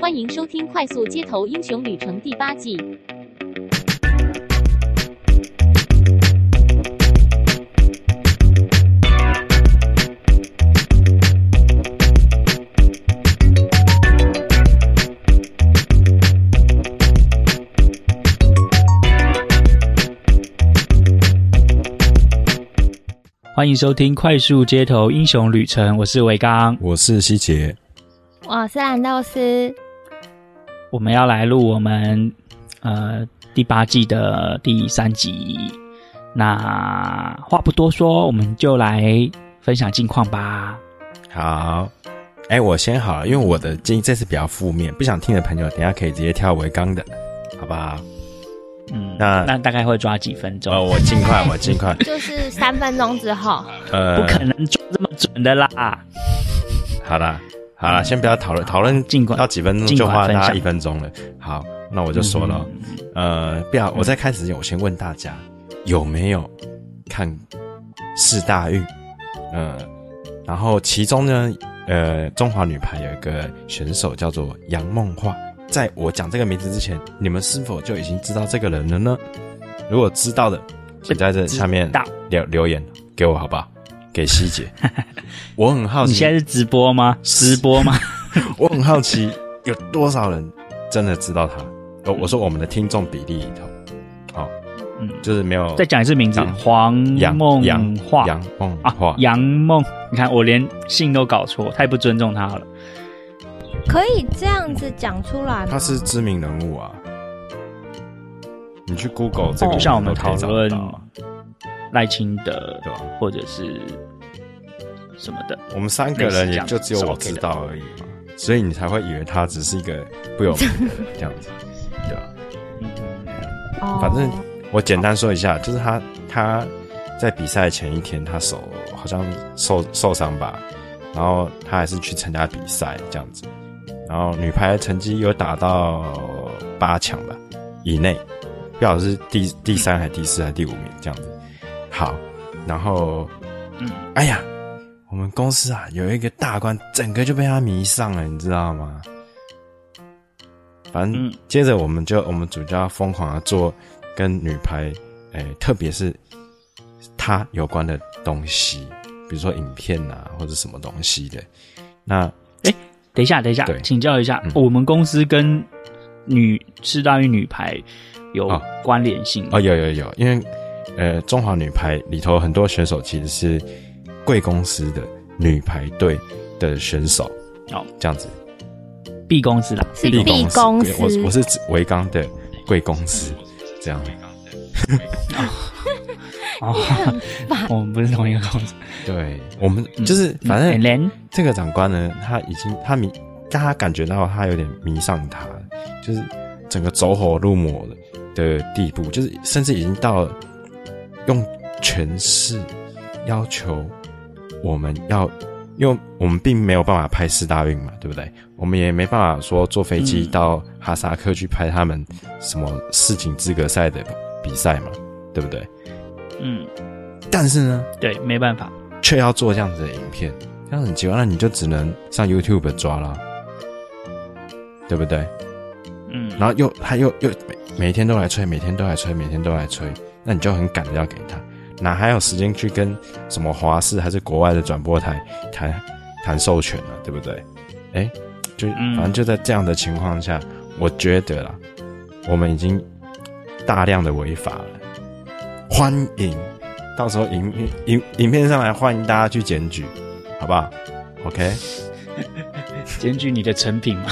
欢迎收听《快速街头英雄旅程》第八季。欢迎收听《快速街头英雄旅程》，我是维刚，我是希杰，我是兰豆丝。我们要来录我们呃第八季的第三集。那话不多说，我们就来分享近况吧。好，哎，我先好了，因为我的建议这次比较负面，不想听的朋友，等一下可以直接跳维刚的，好不好？嗯，那那大概会抓几分钟？呃，我尽快，我尽快，就是三分钟之后。呃，不可能抓这么准的啦。好啦，好了，先不要讨论，讨论尽管要几分钟就花大概一分钟了。好，那我就说了，嗯、呃，不要，我在开始之前，我先问大家有没有看四大运？呃，然后其中呢，呃，中华女排有一个选手叫做杨梦樺。在我讲这个名字之前，你们是否就已经知道这个人了呢？如果知道的，请在这下面留留言给我，好不好？给希姐，我很好奇，你现在是直播吗？直播吗？我很好奇，有多少人真的知道他？哦，我说我们的听众比例里头，好，嗯，就是没有。再讲一次名字，黄梦杨梦樺，杨梦啊，杨梦。你看，我连姓都搞错，太不尊重他了。可以这样子讲出来吗？他是知名人物啊，你去 Google 这个，就像我们讨论赖清德对吧，或者是什么的，我们三个人也就只有我知道而已嘛，所以你才会以为他只是一个不有名的这样子，对吧？嗯，反正我简单说一下，就是他他在比赛前一天，他手好像受受伤吧，然后他还是去参加比赛这样子。然后女排成绩有打到八强吧以内，不晓得是第第三还是第四还是第五名这样子。好，然后，嗯，哎呀，我们公司啊有一个大官，整个就被他迷上了，你知道吗？反正接着我们就我们组就要疯狂的做跟女排，哎，特别是他有关的东西，比如说影片啊或者什么东西的，那。哎等一下，等一下，请教一下，嗯、我们公司跟女世大运女排有关联性吗？哦，有有有，因为呃，中华女排里头很多选手其实是贵公司的女排队的选手哦，这样子，B 公司啦，是 B 公司，我我是指维刚的贵公司，这样。哦，我们不是同一个公司。对，我们就是反正这个长官呢，他已经他迷，大家感觉到他有点迷上他，就是整个走火入魔的的地步，就是甚至已经到了用权势要求我们要，因为我们并没有办法拍四大运嘛，对不对？我们也没办法说坐飞机到哈萨克去拍他们什么世锦资格赛的比赛嘛，对不对？嗯，但是呢，对，没办法，却要做这样子的影片，这样很奇怪，那你就只能上 YouTube 抓了，对不对？嗯，然后又他又又每每天都来催，每天都来催，每天都来催，那你就很赶着要给他，哪还有时间去跟什么华视还是国外的转播台谈谈授权呢？对不对？哎、欸，就反正就在这样的情况下，我觉得啦，我们已经大量的违法了。欢迎，到时候影影影片上来，欢迎大家去检举，好不好？OK，检举你的成品吗？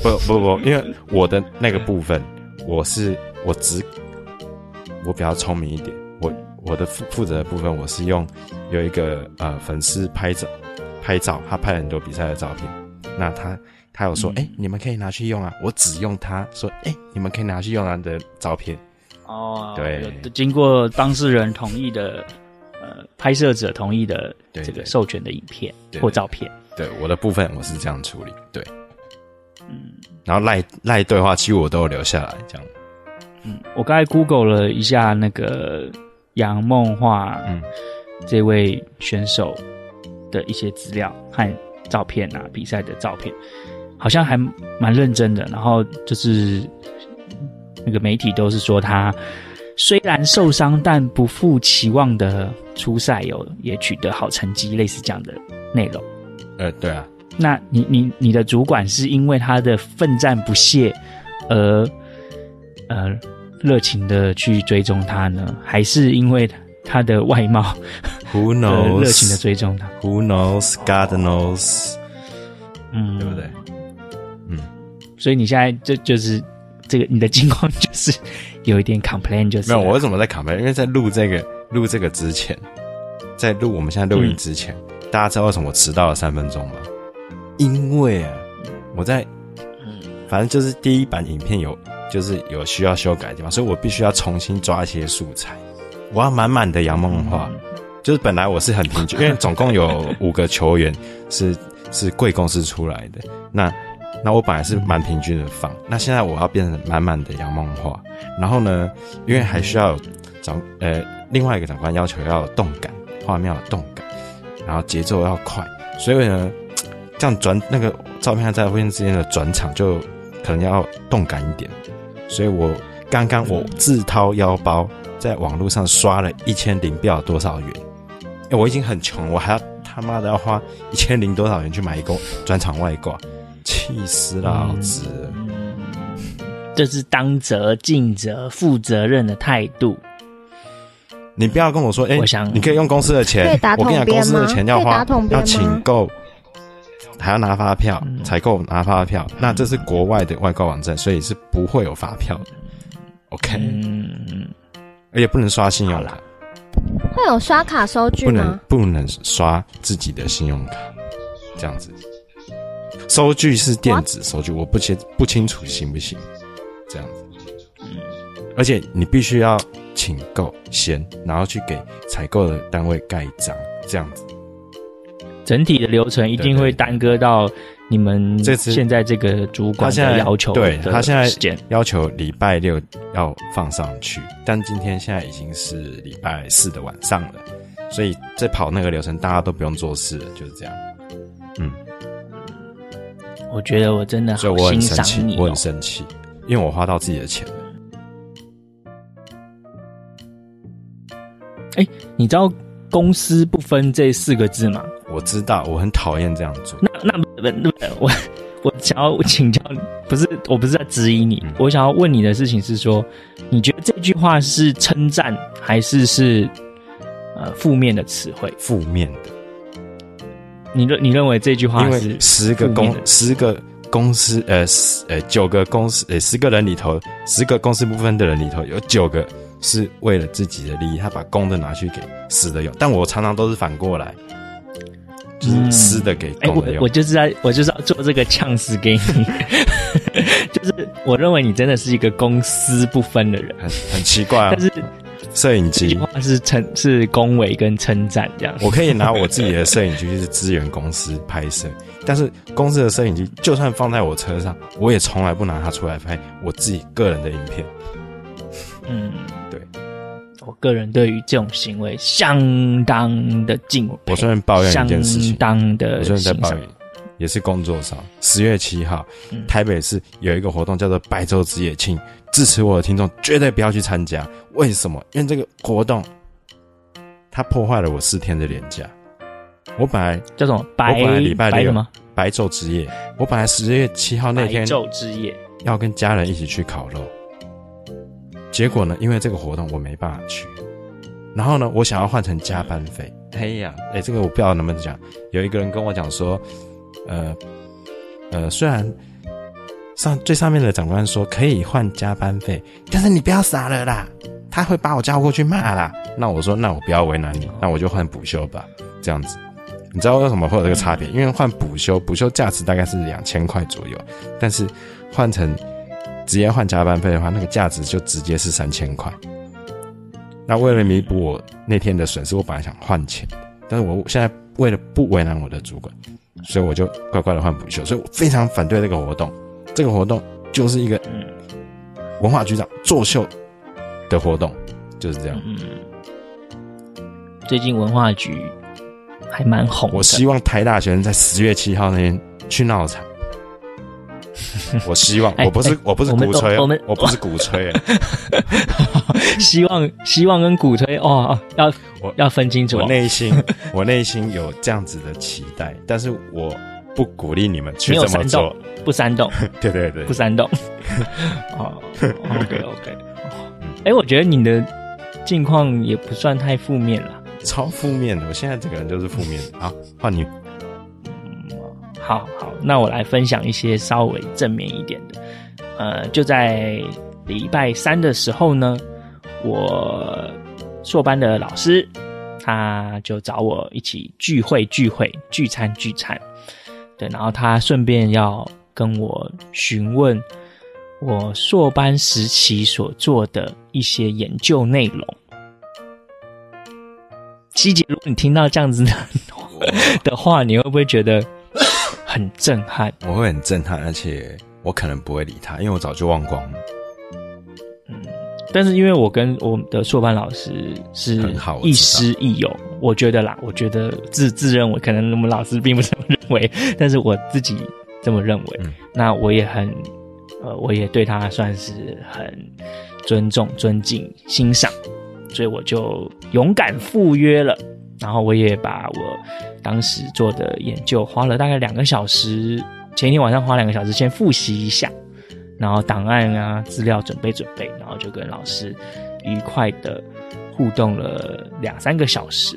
不不不，因为我的那个部分，我是我只我比较聪明一点，我我的负负责的部分，我是用有一个呃粉丝拍照拍照，他拍了很多比赛的照片，那他他有说，哎、嗯欸，你们可以拿去用啊，我只用他说，哎、欸，你们可以拿去用他的照片。哦，对，经过当事人同意的，呃，拍摄者同意的这个授权的影片或照片。对，我的部分我是这样处理。对，嗯，然后赖赖对话其实我都有留下来，这样。嗯，我刚才 Google 了一下那个杨梦画，嗯，这位选手的一些资料和照片啊，比赛的照片。好像还蛮认真的。然后就是那个媒体都是说他虽然受伤，但不负期望的出赛，有也取得好成绩，类似这样的内容。呃，对啊。那你你你的主管是因为他的奋战不懈而呃热情的去追踪他呢，还是因为他的外貌？Who knows？热情的追踪他？Who knows？God knows？嗯，对不对？嗯，所以你现在就就是这个你的情况就是有一点 complain，就是没有。我为什么在 complain？因为在录这个录这个之前，在录我们现在录音之前，嗯、大家知道为什么我迟到了三分钟吗？因为啊，我在，反正就是第一版影片有，就是有需要修改的地方，所以我必须要重新抓一些素材。我要满满的杨梦话，就是本来我是很平均，因为总共有五个球员 是是贵公司出来的，那那我本来是蛮平均的放，那现在我要变成满满的杨梦话，然后呢，因为还需要长呃另外一个长官要求要有动感，画面要有动感，然后节奏要快，所以呢。这样转那个照片在互相之间的转场就可能要动感一点，所以我刚刚我自掏腰包在网络上刷了一千零不知道多少元，哎，我已经很穷，我还要他妈的要花一千零多少元去买一个专场外挂，气死老子了！这是当责尽责、负责任的态度。你不要跟我说，哎，我想你可以用公司的钱，我跟你讲，公司的钱要花，要请够。还要拿发票，采购拿发票，那这是国外的外购网站，所以是不会有发票的。OK，嗯，而且不能刷信用卡，会有刷卡收据吗？不能，不能刷自己的信用卡，这样子。收据是电子收据，我不清不清楚行不行？这样子，嗯，而且你必须要请购先，然后去给采购的单位盖章，这样子。整体的流程一定会耽搁到你们这次现在这个主管的要求的。对，他现在要求礼拜六要放上去，但今天现在已经是礼拜四的晚上了，所以在跑那个流程，大家都不用做事了，就是这样。嗯，我觉得我真的好欣赏你，我很生气，因为我花到自己的钱了。哎，你知道公司不分这四个字吗？我知道，我很讨厌这样做。那那不不不，我我想要请教你，不是我不是在质疑你，嗯、我想要问你的事情是说，你觉得这句话是称赞还是是呃负面的词汇？负面的。你认你认为这句话是？因为十个公十个公司呃呃九个公司呃十个人里头，十个公司部分的人里头有九个是为了自己的利益，他把公的拿去给死的用。但我常常都是反过来。就是私的给。哎、嗯欸，我我就是在，我就是要做这个呛死给你。就是我认为你真的是一个公私不分的人，很很奇怪啊。但是摄影机话是称是恭维跟称赞这样。我可以拿我自己的摄影机去支援公司拍摄，但是公司的摄影机就算放在我车上，我也从来不拿它出来拍我自己个人的影片。嗯，对。我个人对于这种行为相当的敬佩。我虽然抱怨一件事情，相当的，我虽然在抱怨，也是工作上。十月七号，嗯、台北市有一个活动叫做白昼之夜，请支持我的听众绝对不要去参加。为什么？因为这个活动，它破坏了我四天的连假。我本来叫什么？白我本来礼拜六吗？白昼之夜。我本来十月七号那天白昼之夜要跟家人一起去烤肉。结果呢？因为这个活动我没办法去，然后呢，我想要换成加班费。哎呀，哎，这个我不知道能不能讲。有一个人跟我讲说，呃，呃，虽然上最上面的长官说可以换加班费，但是你不要傻了啦，他会把我叫过去骂啦。那我说，那我不要为难你，那我就换补休吧。这样子，你知道为什么会有这个差别？因为换补休，补休价值大概是两千块左右，但是换成。直接换加班费的话，那个价值就直接是三千块。那为了弥补我那天的损失，我本来想换钱，但是我现在为了不为难我的主管，所以我就乖乖的换补休。所以我非常反对这个活动。这个活动就是一个文化局长作秀的活动，就是这样。嗯，最近文化局还蛮红。我希望台大学生在十月七号那天去闹场。我希望，我不是，我不是鼓吹，我们我不是鼓吹，希望希望跟鼓吹哦，要我要分清楚。我内心我内心有这样子的期待，但是我不鼓励你们去这么做，不煽动，对对对，不煽动。哦，OK OK，哎，我觉得你的近况也不算太负面了，超负面的，我现在整个人就是负面的。好，换你。好好，那我来分享一些稍微正面一点的。呃，就在礼拜三的时候呢，我硕班的老师他就找我一起聚会聚会聚餐聚餐，对，然后他顺便要跟我询问我硕班时期所做的一些研究内容。希姐，如果你听到这样子的的话，你会不会觉得？很震撼，我会很震撼，而且我可能不会理他，因为我早就忘光了。嗯，但是因为我跟我的硕班老师是亦师亦友，我觉得啦，我觉得自自认为可能我们老师并不这么认为，但是我自己这么认为。嗯、那我也很呃，我也对他算是很尊重、尊敬、欣赏，所以我就勇敢赴约了。然后我也把我当时做的研究花了大概两个小时，前一天晚上花两个小时先复习一下，然后档案啊资料准备准备，然后就跟老师愉快的互动了两三个小时，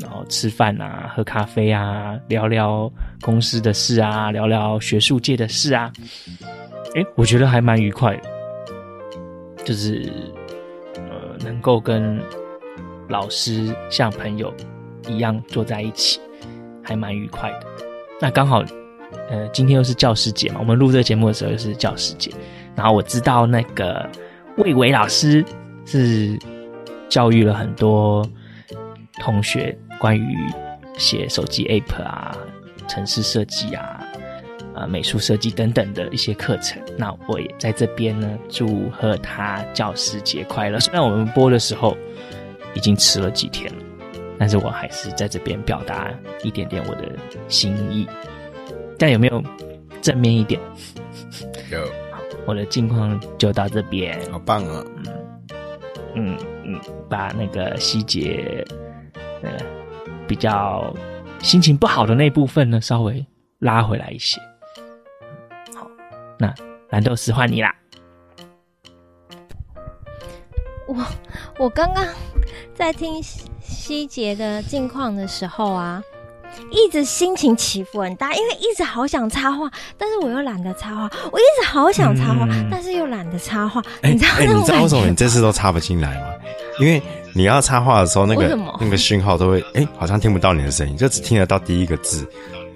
然后吃饭啊，喝咖啡啊，聊聊公司的事啊，聊聊学术界的事啊，诶，我觉得还蛮愉快的，就是呃能够跟。老师像朋友一样坐在一起，还蛮愉快的。那刚好，呃，今天又是教师节嘛，我们录这个节目的时候又是教师节。然后我知道那个魏伟老师是教育了很多同学关于写手机 App 啊、城市设计啊、啊、美术设计等等的一些课程。那我也在这边呢，祝贺他教师节快乐。虽然我们播的时候。已经迟了几天了，但是我还是在这边表达一点点我的心意。但有没有正面一点？有。我的近况就到这边。好棒啊！嗯嗯嗯，把那个希杰呃比较心情不好的那部分呢，稍微拉回来一些。好，那蓝豆丝换你啦。我我刚刚在听希杰的近况的时候啊，一直心情起伏很大，因为一直好想插话，但是我又懒得插话。我一直好想插话，嗯、但是又懒得插话。你知道？你知道为什么你这次都插不进来吗？因为你要插话的时候，那个那个讯号都会哎、欸，好像听不到你的声音，就只听得到第一个字。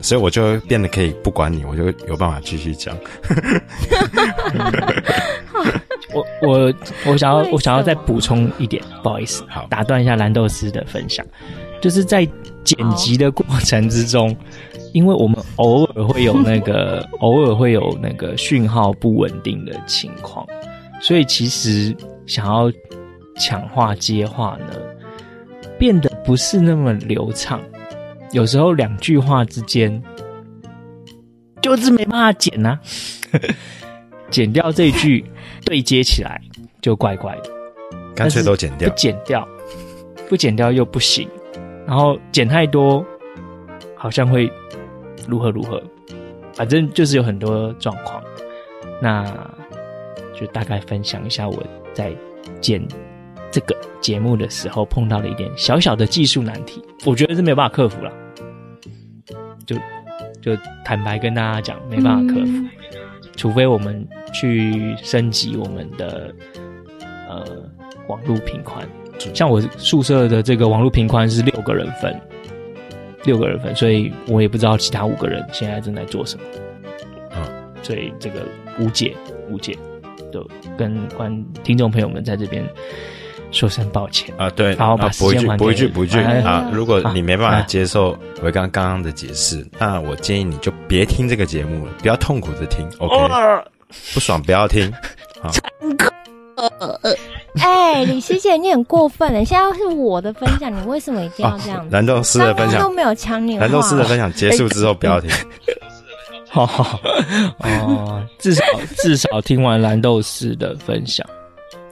所以我就变得可以不管你，我就有办法继续讲。我我我想要我想要再补充一点，不好意思，好。打断一下蓝豆丝的分享，就是在剪辑的过程之中，因为我们偶尔会有那个 偶尔会有那个讯号不稳定的情况，所以其实想要抢话接话呢，变得不是那么流畅。有时候两句话之间就是没办法剪呐、啊，剪掉这一句 对接起来就怪怪的，干脆都剪掉。不剪掉，不剪掉又不行，然后剪太多好像会如何如何，反正就是有很多状况。那就大概分享一下我在剪这个节目的时候碰到了一点小小的技术难题，我觉得是没有办法克服了。就就坦白跟大家讲，没办法克服，嗯、除非我们去升级我们的呃网络频宽。像我宿舍的这个网络频宽是六个人分，六个人分，所以我也不知道其他五个人现在正在做什么。嗯，所以这个无解无解，就跟观听众朋友们在这边。说声抱歉啊，对，好，把补一句，补一句，补一句啊！如果你没办法接受我刚刚刚的解释，那我建议你就别听这个节目了，不要痛苦的听，OK？不爽不要听，啊。哎，李希姐，你很过分了！现在是我的分享，你为什么一定要这样？蓝豆丝的分享都没有抢你，蓝豆丝的分享结束之后不要听。哦 哦，至少至少听完蓝豆丝的分享，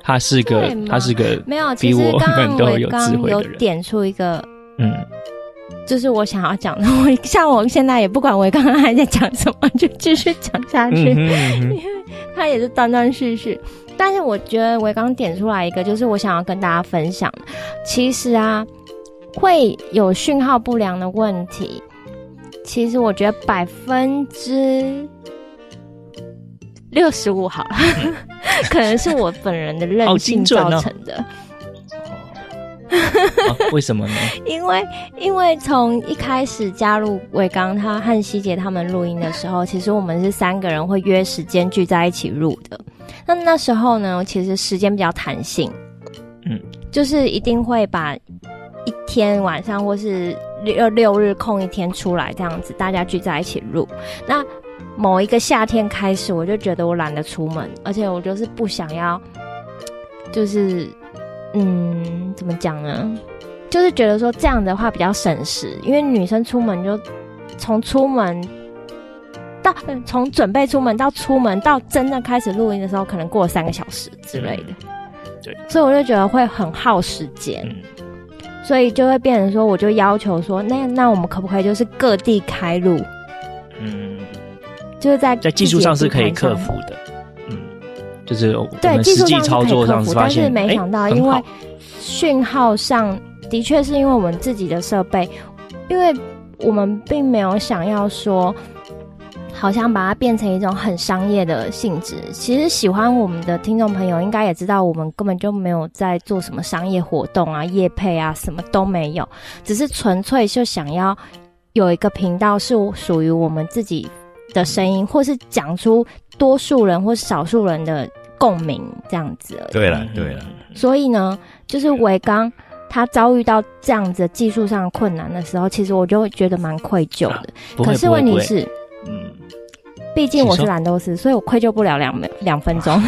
他是个他是个没有，其实刚刚我刚有点出一个嗯。就是我想要讲的，我 像我现在也不管我刚刚还在讲什么，就继续讲下去，嗯哼嗯哼，因为他也是断断续续。但是我觉得我刚点出来一个，就是我想要跟大家分享，其实啊，会有讯号不良的问题，其实我觉得百分之六十五好了，可能是我本人的任性造成的。啊、为什么呢？因为因为从一开始加入伟刚他和希杰他们录音的时候，其实我们是三个人会约时间聚在一起录的。那那时候呢，其实时间比较弹性，嗯，就是一定会把一天晚上或是六六日空一天出来，这样子大家聚在一起录。那某一个夏天开始，我就觉得我懒得出门，而且我就是不想要，就是。嗯，怎么讲呢？就是觉得说这样的话比较省时，因为女生出门就从出门到从准备出门到出门到真正开始录音的时候，可能过了三个小时之类的。对，所以我就觉得会很耗时间，所以就会变成说，我就要求说，那那我们可不可以就是各地开录？嗯，就是在在技术上是可以克服的。嗯就是对实际操作上是但是没想到，因为讯号上的确是因为我们自己的设备，因为我们并没有想要说，好像把它变成一种很商业的性质。其实喜欢我们的听众朋友应该也知道，我们根本就没有在做什么商业活动啊、业配啊，什么都没有，只是纯粹就想要有一个频道是属于我们自己的声音，或是讲出。多数人或少数人的共鸣这样子而已。对了，对了。所以呢，就是伟刚他遭遇到这样子技术上的困难的时候，其实我就会觉得蛮愧疚的。啊、可是问题是，嗯，毕竟我是蓝豆丝，所以我愧疚不了两两分钟。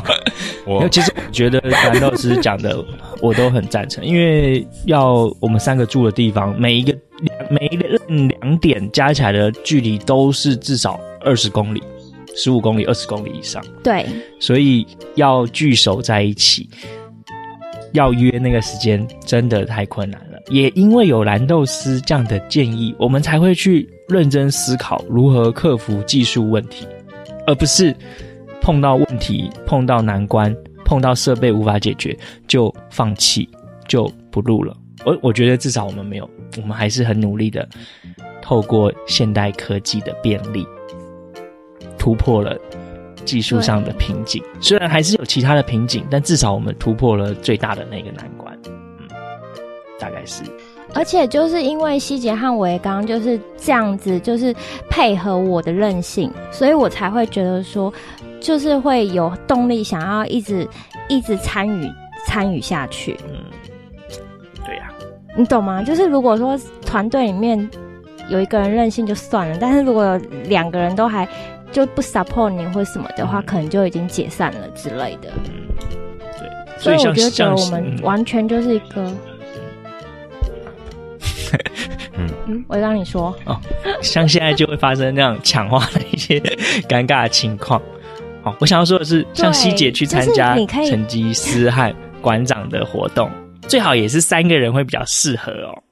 我其实我觉得蓝豆丝讲的我都很赞成，因为要我们三个住的地方，每一个每一个两点加起来的距离都是至少二十公里。十五公里、二十公里以上，对，所以要聚首在一起，要约那个时间，真的太困难了。也因为有蓝豆丝这样的建议，我们才会去认真思考如何克服技术问题，而不是碰到问题、碰到难关、碰到设备无法解决就放弃，就不录了。我我觉得至少我们没有，我们还是很努力的，透过现代科技的便利。突破了技术上的瓶颈，虽然还是有其他的瓶颈，但至少我们突破了最大的那个难关。嗯，大概是。而且就是因为希杰和维刚就是这样子，就是配合我的任性，所以我才会觉得说，就是会有动力想要一直一直参与参与下去。嗯，对呀，你懂吗？就是如果说团队里面有一个人任性就算了，但是如果有两个人都还。就不 support 你或什么的话，嗯、可能就已经解散了之类的。嗯，对。所以，所以我觉得我们完全就是一个。嗯嗯，我让你说哦，像现在就会发生那样抢话的一些尴尬的情况。好，我想要说的是，像希姐去参加成吉思汗馆长的活动，最好也是三个人会比较适合哦，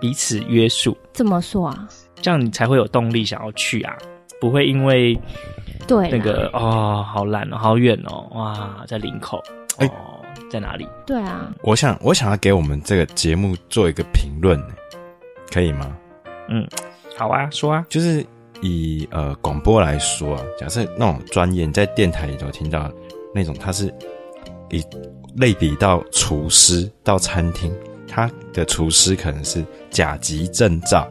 彼此约束。怎么说啊？这样你才会有动力想要去啊，不会因为对那个哦好懒哦好远哦哇在林口哦、欸、在哪里？对啊，我想我想要给我们这个节目做一个评论，可以吗？嗯，好啊，说啊，就是以呃广播来说啊，假设那种专业你在电台里头听到那种，他是以类比到厨师到餐厅，他的厨师可能是甲级证照。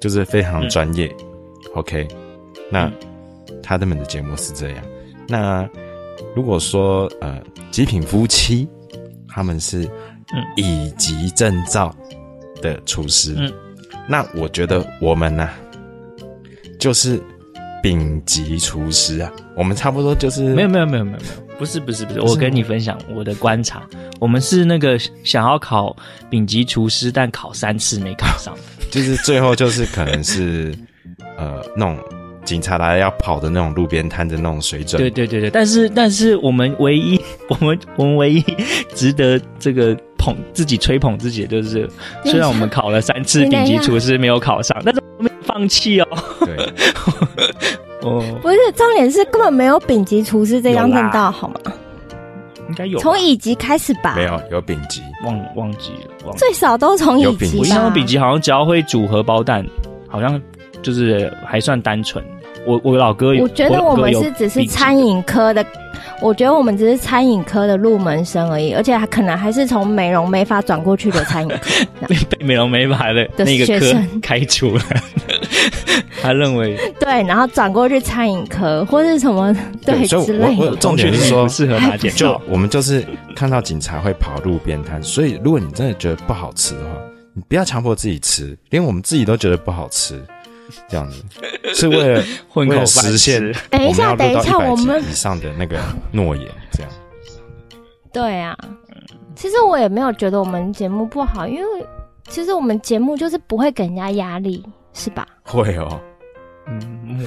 就是非常专业、嗯、，OK，那他们的节目是这样。那如果说呃极品夫妻，他们是乙级证照的厨师，嗯，那我觉得我们呢、啊，就是丙级厨师啊，我们差不多就是没有没有没有没有没有，不是不是不是，我跟你分享我的观察，我们是那个想要考丙级厨师，但考三次没考上。就是最后就是可能是呃那种警察来要跑的那种路边摊的那种水准。对对对对，但是但是我们唯一 我们我们唯一值得这个捧自己吹捧自己的就是，虽然我们考了三次顶级厨师没有考上，但是我们没有放弃哦。对，哦，不是，重点是根本没有丙级厨师这张证照，好吗？应该有，从乙级开始吧？没有，有丙级，忘忘记了，忘记了最少都从乙级。我印象中丙级好像只要会煮荷包蛋，好像就是还算单纯。我我老哥有，我觉得我们是只是餐饮科的，我觉得我们只是餐饮科的入门生而已，而且还可能还是从美容美发转过去的餐饮科，被美容美发的那个科 开除了。他认为。对，然后转过去餐饮科或是什么对，之类的。重点是说适合拿检，就我们就是看到警察会跑路边摊，所以如果你真的觉得不好吃的话，你不要强迫自己吃，连我们自己都觉得不好吃，这样子是为了 混口为了实现。等一下，等一下，我们以上的那个诺言，这样。对啊，其实我也没有觉得我们节目不好，因为其实我们节目就是不会给人家压力。是吧？会哦，嗯，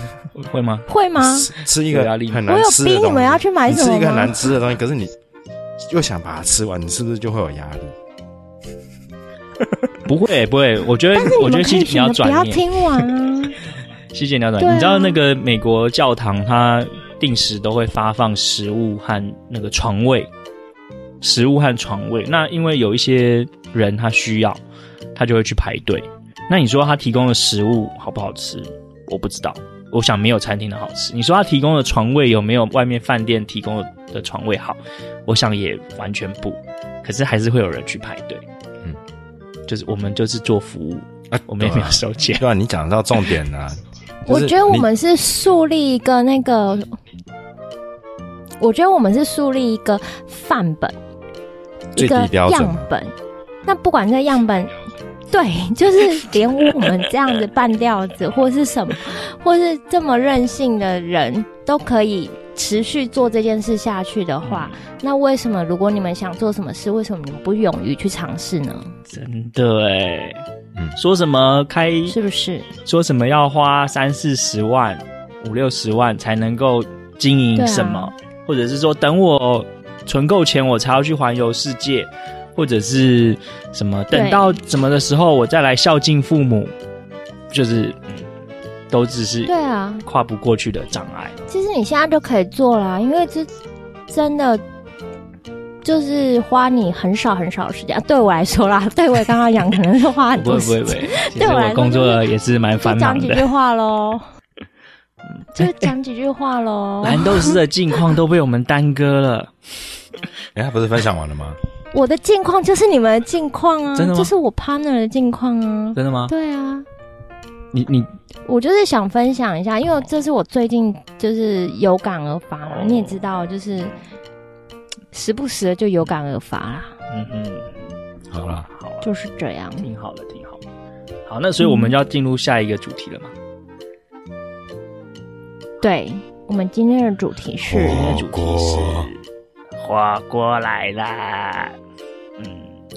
会吗？会吗？吃，一个很难吃的东西，我有逼你们要去买什么？吃一个很难吃的东西，可是你又想把它吃完，你是不是就会有压力？不会，不会。我觉得，我觉得其实你要转念，不要听完啊。希姐你要转念，啊、你知道那个美国教堂，它定时都会发放食物和那个床位，食物和床位。那因为有一些人他需要，他就会去排队。那你说他提供的食物好不好吃？我不知道，我想没有餐厅的好吃。你说他提供的床位有没有外面饭店提供的床位好？我想也完全不。可是还是会有人去排队。嗯，就是我们就是做服务，啊、我们也没有收钱。对啊，你讲到重点了、啊。我觉得我们是树立一个那个，我觉得我们是树立一个范本，一个样本。那不管这样本。对，就是连我们这样子半吊子，或是什么，或是这么任性的人都可以持续做这件事下去的话，那为什么如果你们想做什么事，为什么你们不勇于去尝试呢？真的哎，嗯，说什么开是不是？说什么要花三四十万、五六十万才能够经营什么，啊、或者是说等我存够钱，我才要去环游世界。或者是什么，等到什么的时候，我再来孝敬父母，就是嗯，都只是对啊，跨不过去的障碍。其实你现在就可以做啦，因为这真的就是花你很少很少的时间。对我来说啦，对我刚刚讲可能是花很多时间。对我来说，工作也是蛮繁忙的。讲几句话喽，就讲几句话喽。蓝豆丝的近况都被我们耽搁了。哎，他不是分享完了吗？我的近况就是你们的近况啊，真的吗？这是我 partner 的近况啊，真的吗？对啊，你你，我就是想分享一下，因为这是我最近就是有感而发了。哦、你也知道，就是时不时的就有感而发啦。嗯嗯，好了好了，就是这样，挺好的挺好的。好，那所以我们要进入下一个主题了嘛？嗯、对，我们今天的主题是，今天的主题是火锅来啦。嗯。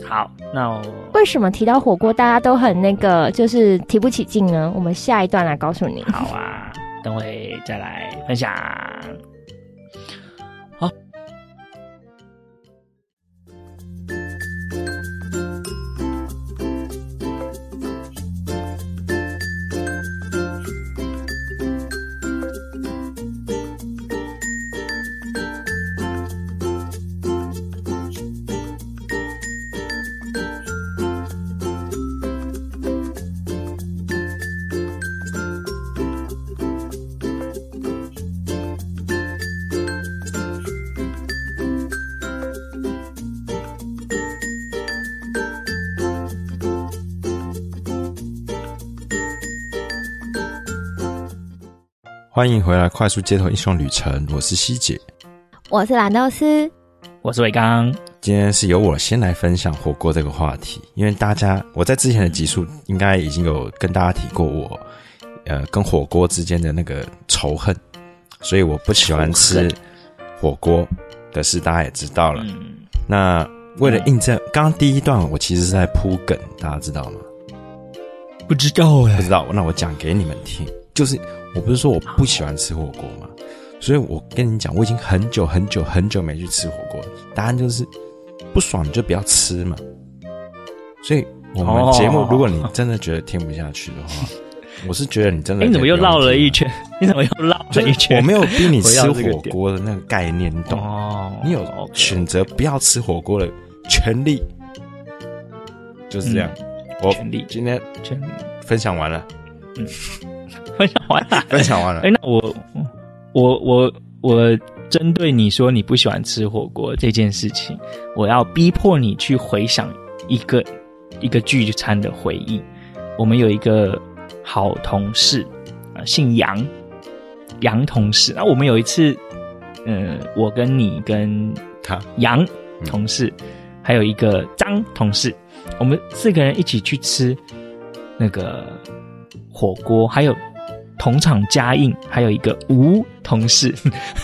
好，那我为什么提到火锅大家都很那个，就是提不起劲呢？我们下一段来告诉你。好啊，等会再来分享。欢迎回来，快速街头英雄旅程。我是希姐，我是蓝豆丝，我是伟刚。今天是由我先来分享火锅这个话题，因为大家我在之前的集数应该已经有跟大家提过我呃跟火锅之间的那个仇恨，所以我不喜欢吃火锅的事大家也知道了。嗯、那为了印证，刚刚、嗯、第一段我其实是在铺梗，大家知道吗？不知道哎，不知道。那我讲给你们听，就是我不是说我不喜欢吃火锅吗？所以我跟你讲，我已经很久很久很久没去吃火锅了。答案就是不爽你就不要吃嘛。所以我们节目，如果你真的觉得听不下去的话，我是觉得你真的。你怎么又绕了一圈？你怎么又绕了一圈？我没有逼你吃火锅 的那个概念，你懂？你有选择不要吃火锅的权利，就是这样。我今天全分享完了，嗯，分享完了，分享完了。哎，那我。我我我针对你说你不喜欢吃火锅这件事情，我要逼迫你去回想一个一个聚餐的回忆。我们有一个好同事啊，姓杨，杨同事。那我们有一次，嗯，我跟你跟他杨同事，还有一个张同事，我们四个人一起去吃那个火锅，还有。同场加映，还有一个吴同事，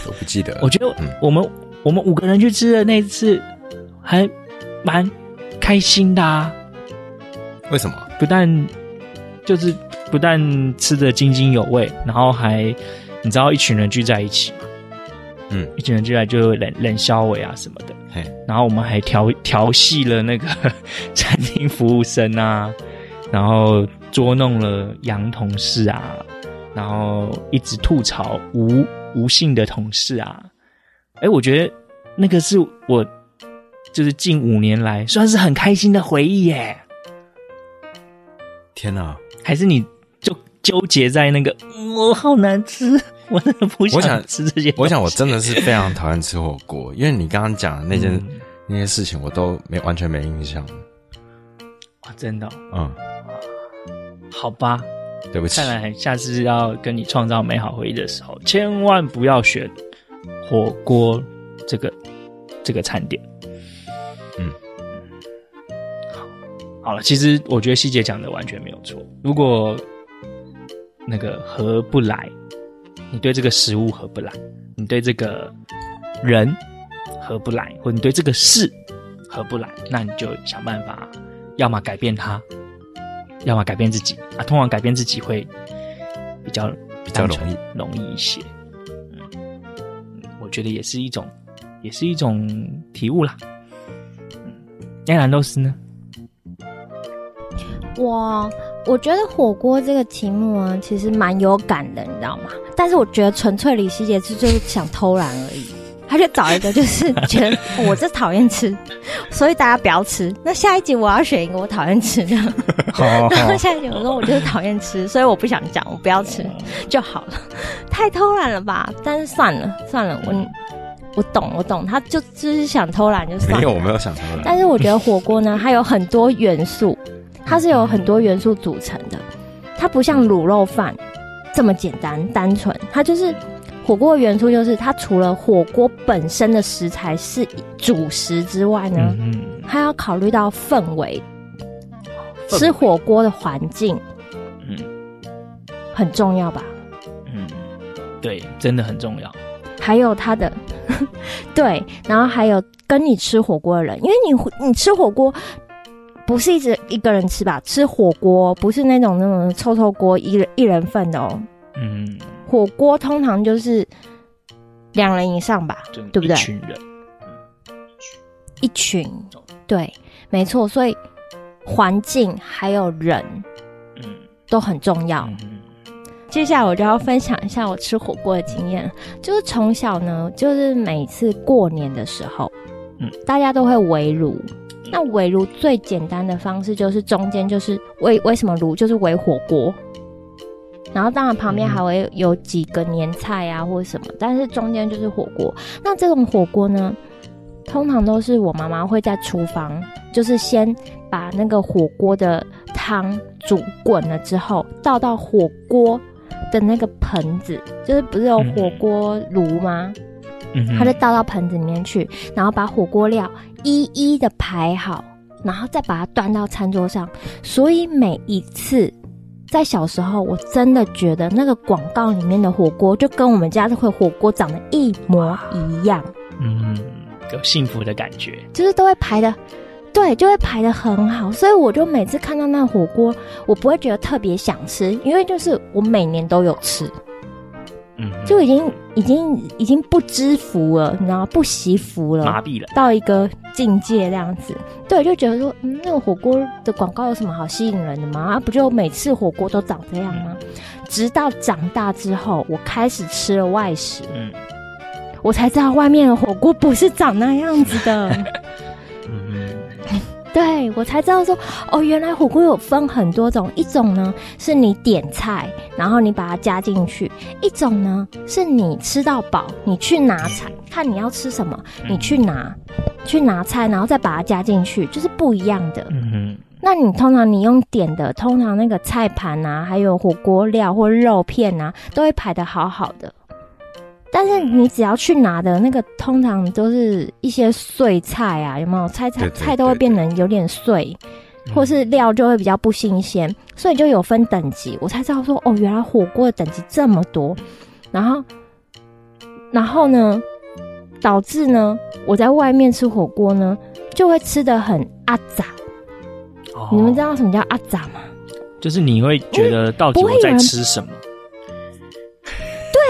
我不记得。我觉得我们、嗯、我们五个人去吃的那次还蛮开心的啊。为什么？不但就是不但吃的津津有味，然后还你知道一群人聚在一起嘛？嗯，一群人聚在就冷冷笑话啊什么的。嘿，然后我们还调调戏了那个 餐厅服务生啊，然后捉弄了杨同事啊。然后一直吐槽吴吴姓的同事啊，哎，我觉得那个是我就是近五年来算是很开心的回忆耶。天哪！还是你就纠结在那个我好难吃，我真的不想吃这些。我想我真的是非常讨厌吃火锅，因为你刚刚讲的那件、嗯、那些事情，我都没完全没印象。哇，真的？嗯，好吧。对不起，看来下次要跟你创造美好回忆的时候，千万不要选火锅这个这个餐点。嗯，好，好了，其实我觉得希姐讲的完全没有错。如果那个合不来，你对这个食物合不来，你对这个人合不来，或者你对这个事合不来，那你就想办法，要么改变它。要么改变自己啊，通常改变自己会比较比较容易容易一些。嗯，我觉得也是一种，也是一种体悟啦。嗯，那兰豆丝呢？我我觉得火锅这个题目啊，其实蛮有感的，你知道吗？但是我觉得纯粹李希杰是就是想偷懒而已。他就找一个，就是觉得我这讨厌吃，所以大家不要吃。那下一集我要选一个我讨厌吃的，然后下一集我说我就是讨厌吃，所以我不想讲，我不要吃就好了。太偷懒了吧？但是算了算了，我我懂我懂，他就只是想偷懒就算了。没有，我没有想偷懒。但是我觉得火锅呢，它 有很多元素，它是有很多元素组成的，它不像卤肉饭这么简单单纯，它就是。火锅的元素就是它，除了火锅本身的食材是主食之外呢，嗯嗯，还要考虑到氛围，吃火锅的环境，嗯，很重要吧？嗯，对，真的很重要。还有它的，对，然后还有跟你吃火锅的人，因为你你吃火锅不是一直一个人吃吧？吃火锅不是那种那种臭臭锅一人一人份的哦，嗯。火锅通常就是两人以上吧，对不对？一群人，一群，对，没错。所以环境还有人，嗯，都很重要。接下来我就要分享一下我吃火锅的经验，就是从小呢，就是每次过年的时候，嗯，大家都会围炉。那围炉最简单的方式就是中间就是围为什么炉，就是围火锅。然后当然旁边还会有几个年菜啊或者什么，但是中间就是火锅。那这种火锅呢，通常都是我妈妈会在厨房，就是先把那个火锅的汤煮滚了之后，倒到火锅的那个盆子，就是不是有火锅炉吗？嗯，它就倒到盆子里面去，然后把火锅料一一的排好，然后再把它端到餐桌上。所以每一次。在小时候，我真的觉得那个广告里面的火锅就跟我们家这块火锅长得一模一样。嗯，有幸福的感觉，就是都会排的对，就会排的很好，所以我就每次看到那火锅，我不会觉得特别想吃，因为就是我每年都有吃，嗯，就已经已经已经不知福了，你知道吗？不惜福了，麻痹了，到一个境界这样子，对，就觉得说，嗯，那个火锅的广告有什么好吸引人的吗？啊，不就每次火锅都长这样吗？嗯、直到长大之后，我开始吃了外食，嗯，我才知道外面的火锅不是长那样子的。对，我才知道说，哦，原来火锅有分很多种，一种呢是你点菜，然后你把它加进去；一种呢是你吃到饱，你去拿菜，看你要吃什么，你去拿，去拿菜，然后再把它加进去，就是不一样的。嗯哼。那你通常你用点的，通常那个菜盘啊，还有火锅料或肉片啊，都会排的好好的。但是你只要去拿的那个，通常都是一些碎菜啊，有没有？菜菜菜都会变得有点碎，或是料就会比较不新鲜，所以就有分等级。我才知道说，哦，原来火锅的等级这么多。然后，然后呢，导致呢，我在外面吃火锅呢，就会吃的很阿杂。哦，你们知道什么叫阿杂吗？就是你会觉得到底我在吃什么？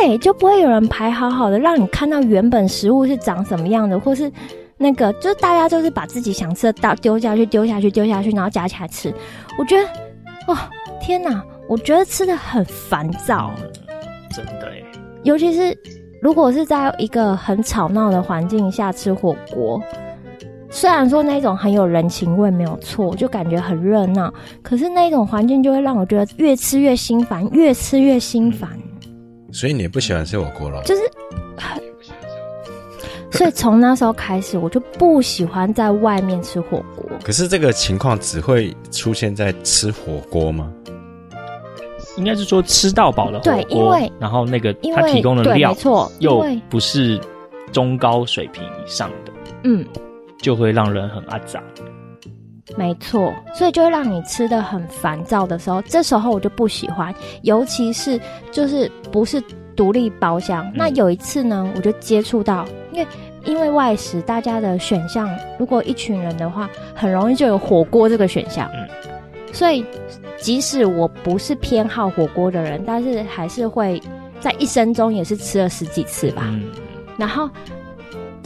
对，就不会有人排好好的，让你看到原本食物是长什么样的，或是那个，就是大家就是把自己想吃的倒丢下去，丢下去，丢下去，然后夹起来吃。我觉得，哦，天哪，我觉得吃的很烦躁，真的。尤其是如果是在一个很吵闹的环境下吃火锅，虽然说那种很有人情味没有错，就感觉很热闹，可是那种环境就会让我觉得越吃越心烦，越吃越心烦。所以你也不喜欢吃火锅了？就是，所以从那时候开始，我就不喜欢在外面吃火锅。可是这个情况只会出现在吃火锅吗？应该是说吃到饱的火锅，对，因为然后那个他提供的料，没错，又不是中高水平以上的，嗯，就会让人很阿杂。没错，所以就会让你吃的很烦躁的时候，这时候我就不喜欢，尤其是就是不是独立包厢。嗯、那有一次呢，我就接触到，因为因为外食，大家的选项如果一群人的话，很容易就有火锅这个选项。嗯，所以即使我不是偏好火锅的人，但是还是会在一生中也是吃了十几次吧。嗯，然后。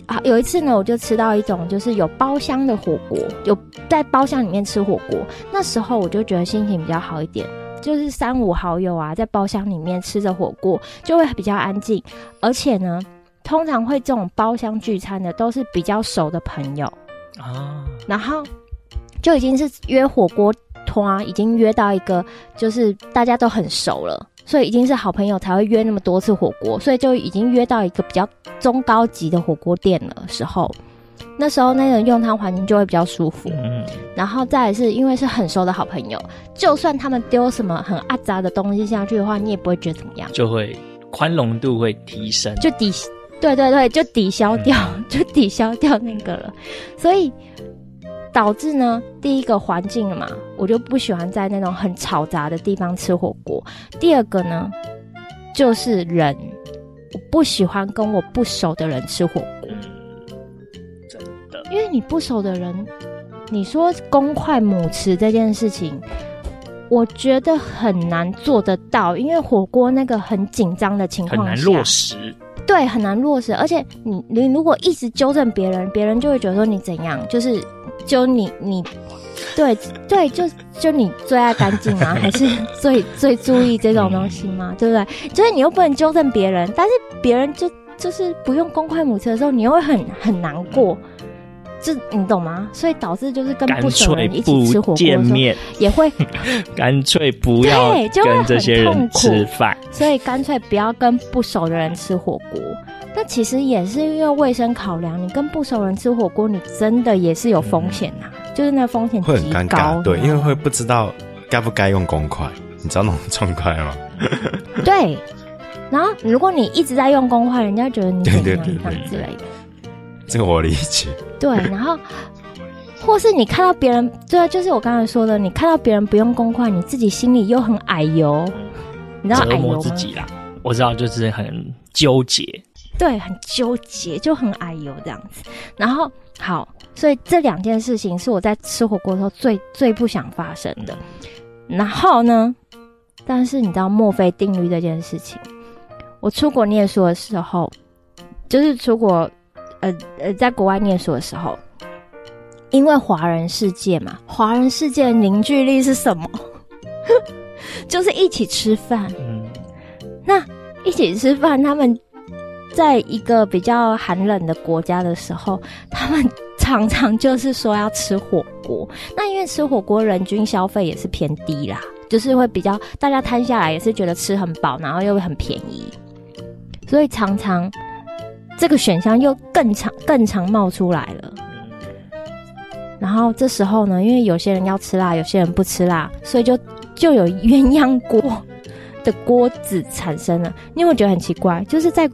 啊，有一次呢，我就吃到一种就是有包厢的火锅，有在包厢里面吃火锅。那时候我就觉得心情比较好一点，就是三五好友啊，在包厢里面吃着火锅，就会比较安静。而且呢，通常会这种包厢聚餐的都是比较熟的朋友啊，然后就已经是约火锅团，已经约到一个就是大家都很熟了。所以已经是好朋友才会约那么多次火锅，所以就已经约到一个比较中高级的火锅店了时候，那时候那个用餐环境就会比较舒服。嗯，然后再来是因为是很熟的好朋友，就算他们丢什么很阿杂的东西下去的话，你也不会觉得怎么样，就会宽容度会提升，就抵，对对对，就抵消掉，嗯、就抵消掉那个了，所以。导致呢，第一个环境嘛，我就不喜欢在那种很嘈杂的地方吃火锅。第二个呢，就是人，我不喜欢跟我不熟的人吃火锅。真的，因为你不熟的人，你说公筷母匙这件事情，我觉得很难做得到，因为火锅那个很紧张的情况下，很难落实。对，很难落实，而且你你如果一直纠正别人，别人就会觉得说你怎样，就是就你你，对对，就就你最爱干净吗？还是最最注意这种东西吗？对不对？就是你又不能纠正别人，但是别人就就是不用公筷母匙的时候，你又会很很难过。这你懂吗？所以导致就是跟不熟人一起吃火锅的时候，也会 干脆不要跟这些人吃饭。所以干脆不要跟不熟的人吃火锅。那其实也是因为卫生考量，你跟不熟人吃火锅，你真的也是有风险呐、啊，嗯、就是那风险会很尴尬。对，因为会不知道该不该用公筷，你知道那种状态吗？对。然后如果你一直在用公筷，人家觉得你怎样怎样之类的。这个我理解。对，然后，或是你看到别人，对啊，就是我刚才说的，你看到别人不用公筷，你自己心里又很矮油，你知道矮油吗？自己啦，我知道，就是很纠结。对，很纠结，就很矮油这样子。然后好，所以这两件事情是我在吃火锅的时候最最不想发生的。然后呢，但是你知道墨菲定律这件事情，我出国念书的时候，就是出国，呃呃，在国外念书的时候，因为华人世界嘛，华人世界的凝聚力是什么？就是一起吃饭。嗯，那一起吃饭，他们在一个比较寒冷的国家的时候，他们 常常就是说要吃火锅。那因为吃火锅人均消费也是偏低啦，就是会比较大家摊下来也是觉得吃很饱，然后又很便宜，所以常常这个选项又更常更常冒出来了。然后这时候呢，因为有些人要吃辣，有些人不吃辣，所以就。就有鸳鸯锅的锅子产生了，你有没有觉得很奇怪？就是在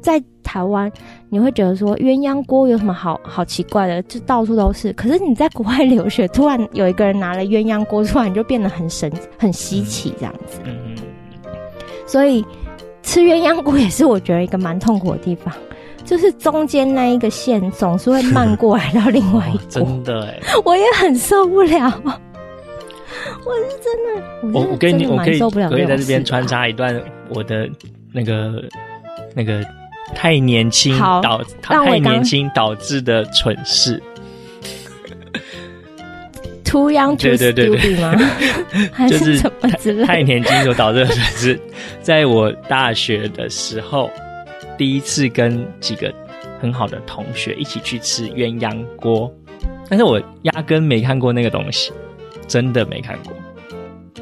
在台湾，你会觉得说鸳鸯锅有什么好好奇怪的？就到处都是。可是你在国外留学，突然有一个人拿了鸳鸯锅，突然就变得很神、很稀奇这样子。嗯。所以吃鸳鸯锅也是我觉得一个蛮痛苦的地方，就是中间那一个线总是会漫过来到另外一 锅。真的哎，我也很受不了。我是真的，我我跟你，我可以可以在这边穿插一段我的那个那个太年轻导太年轻导致的蠢事。Too young to stupid 吗？就是什么之类？太年轻所导致的蠢事，在我大学的时候，第一次跟几个很好的同学一起去吃鸳鸯锅，但是我压根没看过那个东西。真的没看过，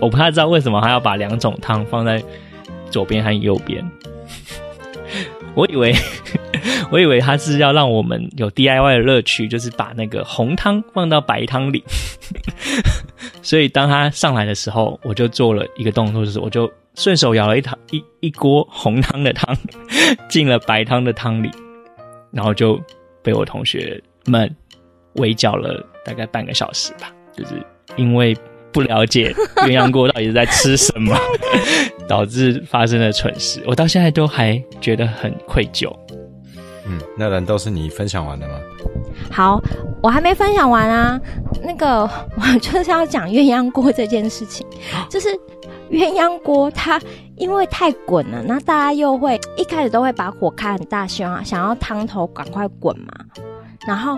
我不太知道为什么还要把两种汤放在左边和右边。我以为，我以为他是要让我们有 DIY 的乐趣，就是把那个红汤放到白汤里。所以当他上来的时候，我就做了一个动作，就是我就顺手舀了一汤一一锅红汤的汤 进了白汤的汤里，然后就被我同学们围剿了大概半个小时吧，就是。因为不了解鸳鸯锅到底是在吃什么，导致发生了蠢事，我到现在都还觉得很愧疚。嗯，那难道是你分享完了吗？好，我还没分享完啊。那个，我就是要讲鸳鸯锅这件事情，就是鸳鸯锅它因为太滚了，那大家又会一开始都会把火开很大，希望想要汤头赶快滚嘛。然后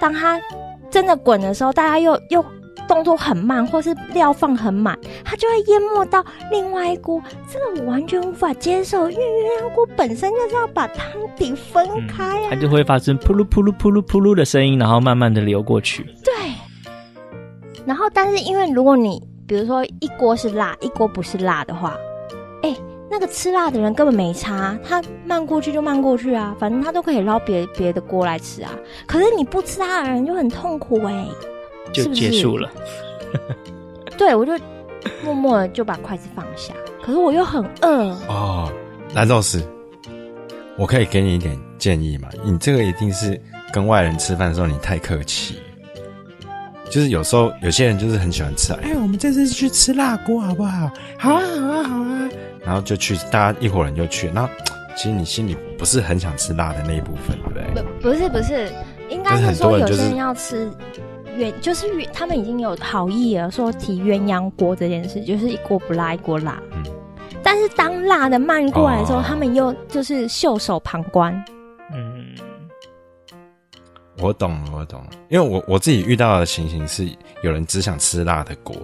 当它真的滚的时候，大家又又。动作很慢，或是料放很满，它就会淹没到另外一锅。这个我完全无法接受，因为鸳鸯锅本身就是要把汤底分开啊，它就会发生噗噜噗噜噗噜噗噜的声音，然后慢慢的流过去。对。然后，但是因为如果你比如说一锅是辣，一锅不是辣的话，哎，那个吃辣的人根本没差，他慢过去就慢过去啊，反正他都可以捞别别的锅来吃啊。可是你不吃辣的人就很痛苦哎、欸。就结束了，是 是对，我就默默的就把筷子放下。可是我又很饿哦。蓝老师，我可以给你一点建议吗？你这个一定是跟外人吃饭的时候你太客气。就是有时候有些人就是很喜欢吃，哎，我们这次去吃辣锅好不好？好啊，好啊，好啊。然后就去，大家一伙人就去。那 其实你心里不是很想吃辣的那一部分，对不对？不，不是，不是，应该是说有些人要吃鸳。就是他们已经有好意了，说提鸳鸯锅这件事，就是一锅不辣一锅辣。嗯，但是当辣的漫过来的时候，哦、他们又就是袖手旁观。嗯，我懂了，我懂了，因为我我自己遇到的情形是，有人只想吃辣的锅，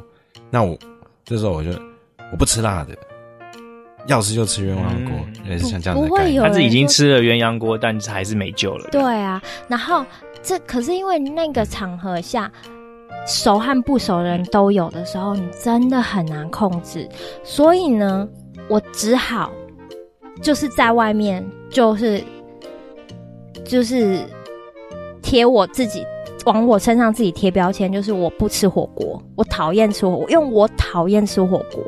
那我这时候我就我不吃辣的，要吃就吃鸳鸯锅，也、嗯、是像这样子的。不会有，他是已经吃了鸳鸯锅，但是还是没救了。对啊，然后。这可是因为那个场合下，熟和不熟的人都有的时候，你真的很难控制。所以呢，我只好就是在外面，就是就是贴我自己往我身上自己贴标签，就是我不吃火锅，我讨厌吃火锅，用我讨厌吃火锅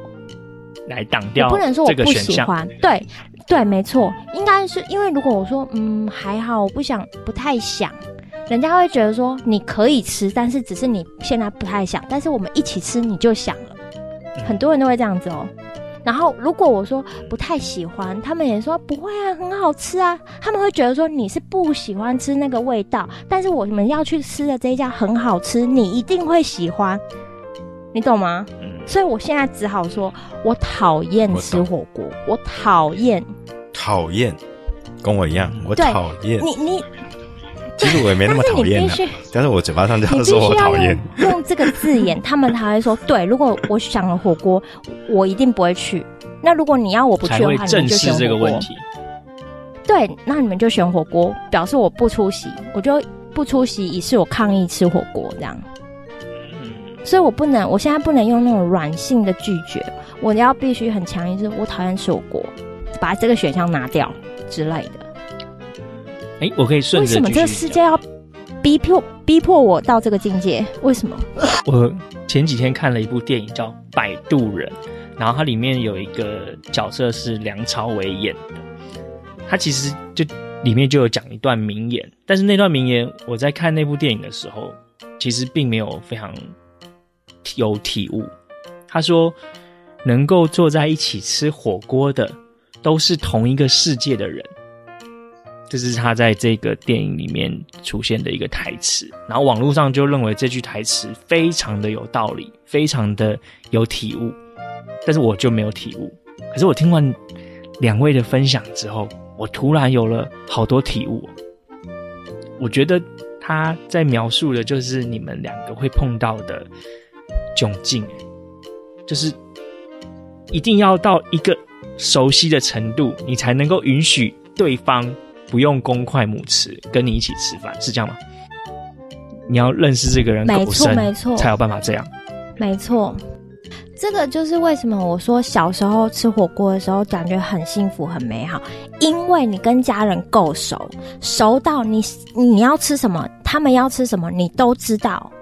来挡掉。不能说我不喜欢，对对，没错，应该是因为如果我说嗯还好，我不想，不太想。人家会觉得说你可以吃，但是只是你现在不太想，但是我们一起吃你就想了。很多人都会这样子哦。然后如果我说不太喜欢，他们也说不会啊，很好吃啊。他们会觉得说你是不喜欢吃那个味道，但是我们要去吃的这一家很好吃，你一定会喜欢，你懂吗？嗯。所以我现在只好说，我讨厌吃火锅，我讨厌，讨厌，跟我一样，我讨厌你你。其实我也没那么讨厌的，但是我嘴巴上就要说我讨厌。用这个字眼，他们才会说对。如果我想了火锅，我一定不会去。那如果你要我不去的话，你就选火锅。对，那你们就选火锅，表示我不出席，我就不出席，以示我抗议吃火锅这样。所以我不能，我现在不能用那种软性的拒绝，我要必须很强硬，就是我讨厌吃火锅，把这个选项拿掉之类的。哎、欸，我可以顺着。为什么这个世界要逼迫逼迫我到这个境界？为什么？我前几天看了一部电影叫《摆渡人》，然后它里面有一个角色是梁朝伟演的，他其实就里面就有讲一段名言，但是那段名言我在看那部电影的时候，其实并没有非常有体悟。他说：“能够坐在一起吃火锅的，都是同一个世界的人。”这是他在这个电影里面出现的一个台词，然后网络上就认为这句台词非常的有道理，非常的有体悟，但是我就没有体悟。可是我听完两位的分享之后，我突然有了好多体悟。我觉得他在描述的就是你们两个会碰到的窘境，就是一定要到一个熟悉的程度，你才能够允许对方。不用公筷母匙跟你一起吃饭，是这样吗？你要认识这个人，没错没错，才有办法这样。没错，这个就是为什么我说小时候吃火锅的时候感觉很幸福很美好，因为你跟家人够熟，熟到你你要吃什么，他们要吃什么，你都知道，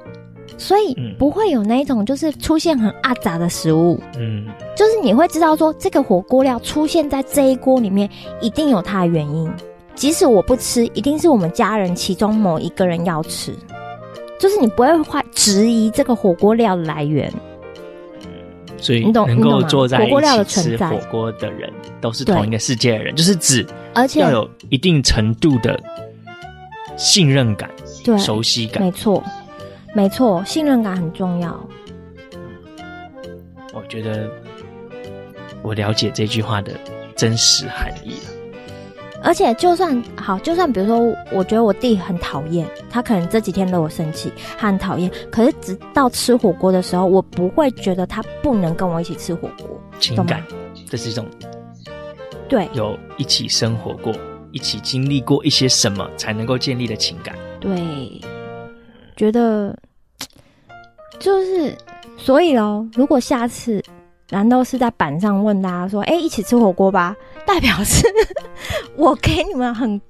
所以不会有那种就是出现很阿杂的食物。嗯，就是你会知道说这个火锅料出现在这一锅里面，一定有它的原因。即使我不吃，一定是我们家人其中某一个人要吃，就是你不会怀质疑这个火锅料的来源。所以，能够坐在一起吃火锅的人，都是同一个世界的人，就是指，而且要有一定程度的信任感、对熟悉感。没错，没错，信任感很重要。我觉得我了解这句话的真实含义了。而且就算好，就算比如说，我觉得我弟很讨厌他，可能这几天惹我生气，他很讨厌。可是直到吃火锅的时候，我不会觉得他不能跟我一起吃火锅。情感，这是一种对，有一起生活过，一起经历过一些什么才能够建立的情感。对，觉得就是所以咯，如果下次。难道是在板上问大家说：“哎、欸，一起吃火锅吧？” 代表是 我给你们很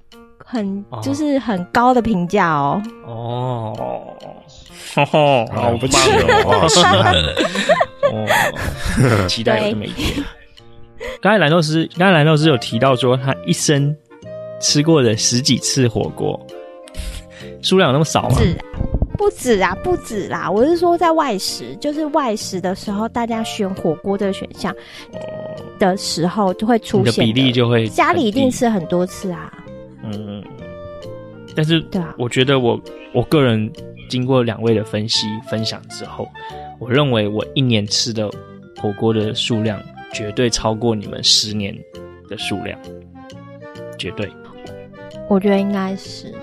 很就是很高的评价哦。哦，哈哈，好不起哦，哦，期待有这么一天。刚才蓝豆师，刚才蓝豆师有提到说，他一生吃过的十几次火锅，数量有那么少吗？不止啊，不止啦！我是说，在外食，就是外食的时候，大家选火锅这个选项的时候，就会出现的比例就会家里一定吃很多次啊。嗯，但是对啊，我觉得我我个人经过两位的分析分享之后，我认为我一年吃的火锅的数量绝对超过你们十年的数量，绝对。我觉得应该是。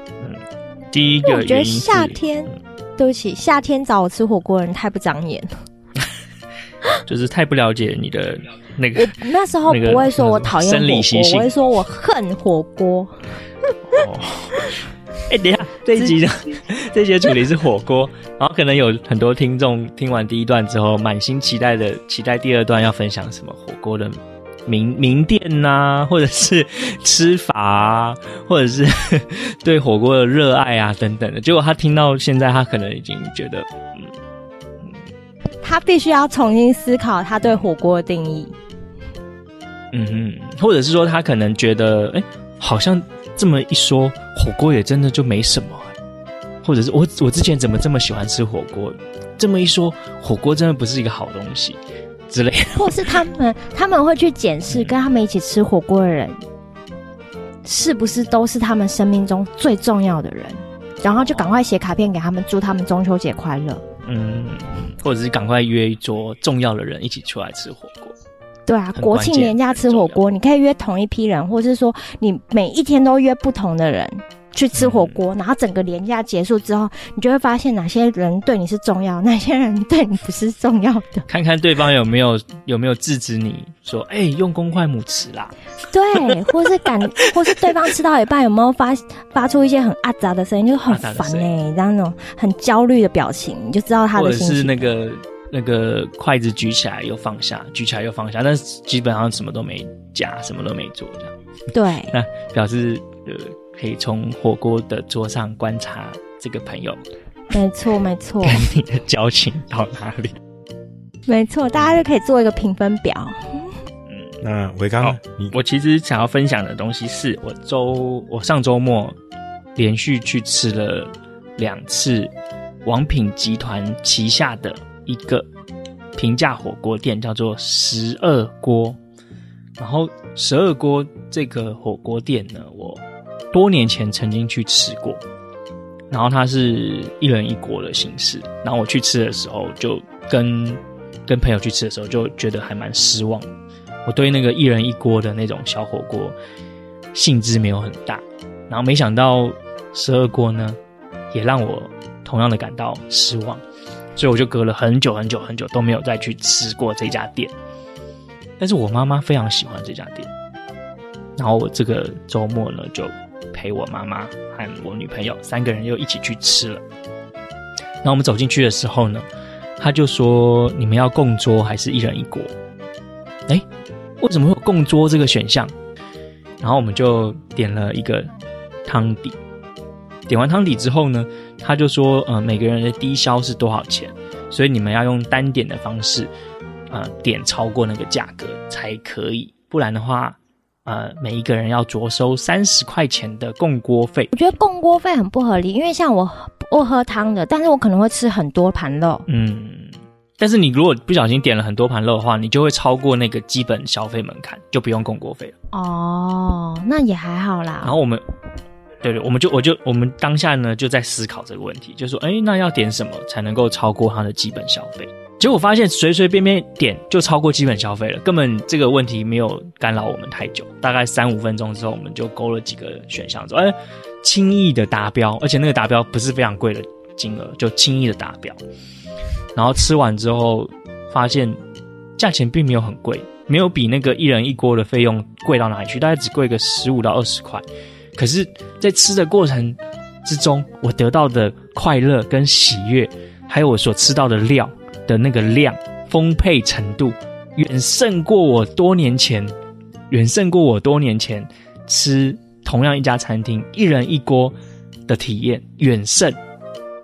第一个，我觉得夏天，嗯、对不起，夏天找我吃火锅的人太不长眼了，就是太不了解你的那个。我那时候不会说我讨厌火锅，我会说我恨火锅。哎、哦欸，等一下，这一集的这些主题是火锅，然后可能有很多听众听完第一段之后，满心期待的期待第二段要分享什么火锅的。名名店呐、啊，或者是吃法啊，或者是 对火锅的热爱啊，等等的。结果他听到现在，他可能已经觉得，嗯，嗯他必须要重新思考他对火锅的定义。嗯哼，或者是说，他可能觉得，哎、欸，好像这么一说，火锅也真的就没什么。或者是我我之前怎么这么喜欢吃火锅？这么一说，火锅真的不是一个好东西。之类的，或是他们他们会去检视跟他们一起吃火锅的人，是不是都是他们生命中最重要的人，然后就赶快写卡片给他们，祝他们中秋节快乐。嗯，或者是赶快约一桌重要的人一起出来吃火锅。对啊，国庆年假吃火锅，你可以约同一批人，或是说你每一天都约不同的人去吃火锅，嗯、然后整个连假结束之后，你就会发现哪些人对你是重要，哪些人对你不是重要的。看看对方有没有有没有制止你说，哎、欸，用公筷母匙啦。对，或是感，或是对方吃到一半有没有发发出一些很阿杂的声音，就很烦哎、欸，然后那种很焦虑的表情，你就知道他的心情。或者是那个。那个筷子举起来又放下，举起来又放下，但是基本上什么都没夹，什么都没做，这样。对，那表示呃，可以从火锅的桌上观察这个朋友。没错，没错。跟你的交情到哪里？没错，大家就可以做一个评分表。嗯，那维刚，我其实想要分享的东西是我周我上周末连续去吃了两次王品集团旗下的。一个平价火锅店叫做十二锅，然后十二锅这个火锅店呢，我多年前曾经去吃过，然后它是一人一锅的形式，然后我去吃的时候就跟跟朋友去吃的时候就觉得还蛮失望，我对那个一人一锅的那种小火锅兴致没有很大，然后没想到十二锅呢，也让我同样的感到失望。所以我就隔了很久很久很久都没有再去吃过这家店，但是我妈妈非常喜欢这家店，然后我这个周末呢就陪我妈妈和我女朋友三个人又一起去吃了。然后我们走进去的时候呢，他就说：“你们要共桌还是一人一锅？”哎，为什么会有共桌这个选项？然后我们就点了一个汤底。点完汤底之后呢，他就说，呃，每个人的低消是多少钱？所以你们要用单点的方式，呃，点超过那个价格才可以，不然的话，呃，每一个人要着收三十块钱的供锅费。我觉得供锅费很不合理，因为像我不喝汤的，但是我可能会吃很多盘肉。嗯，但是你如果不小心点了很多盘肉的话，你就会超过那个基本消费门槛，就不用供锅费了。哦，那也还好啦。然后我们。对对，我们就我就我们当下呢就在思考这个问题，就说，哎，那要点什么才能够超过他的基本消费？结果发现随随便便点就超过基本消费了，根本这个问题没有干扰我们太久，大概三五分钟之后，我们就勾了几个选项，说，哎，轻易的达标，而且那个达标不是非常贵的金额，就轻易的达标。然后吃完之后，发现价钱并没有很贵，没有比那个一人一锅的费用贵到哪里去，大概只贵个十五到二十块。可是，在吃的过程之中，我得到的快乐跟喜悦，还有我所吃到的料的那个量丰沛程度，远胜过我多年前，远胜过我多年前吃同样一家餐厅一人一锅的体验，远胜。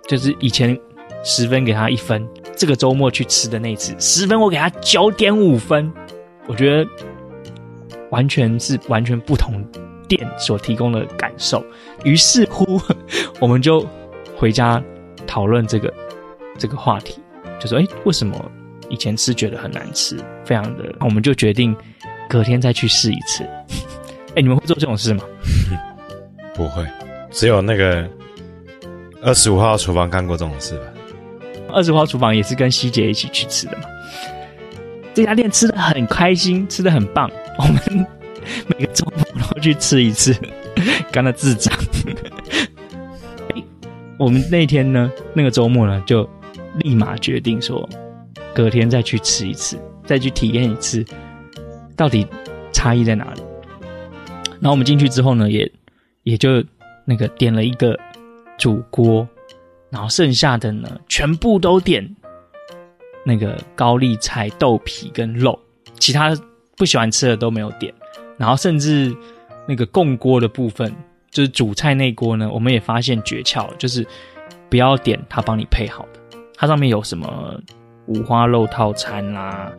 就是以前十分给他一分，这个周末去吃的那次十分，我给他九点五分，我觉得完全是完全不同。店所提供的感受，于是乎，我们就回家讨论这个这个话题，就说：“哎，为什么以前吃觉得很难吃？非常的，我们就决定隔天再去试一次。哎，你们会做这种事吗？不会，只有那个二十五号厨房干过这种事吧。二十五号厨房也是跟希姐一起去吃的嘛。这家店吃的很开心，吃的很棒。我们。每个周末都去吃一次，干了智障。我们那天呢，那个周末呢，就立马决定说，隔天再去吃一次，再去体验一次，到底差异在哪里？然后我们进去之后呢，也也就那个点了一个主锅，然后剩下的呢，全部都点那个高丽菜、豆皮跟肉，其他不喜欢吃的都没有点。然后甚至那个共锅的部分，就是主菜那锅呢，我们也发现诀窍，就是不要点他帮你配好的，它上面有什么五花肉套餐啦、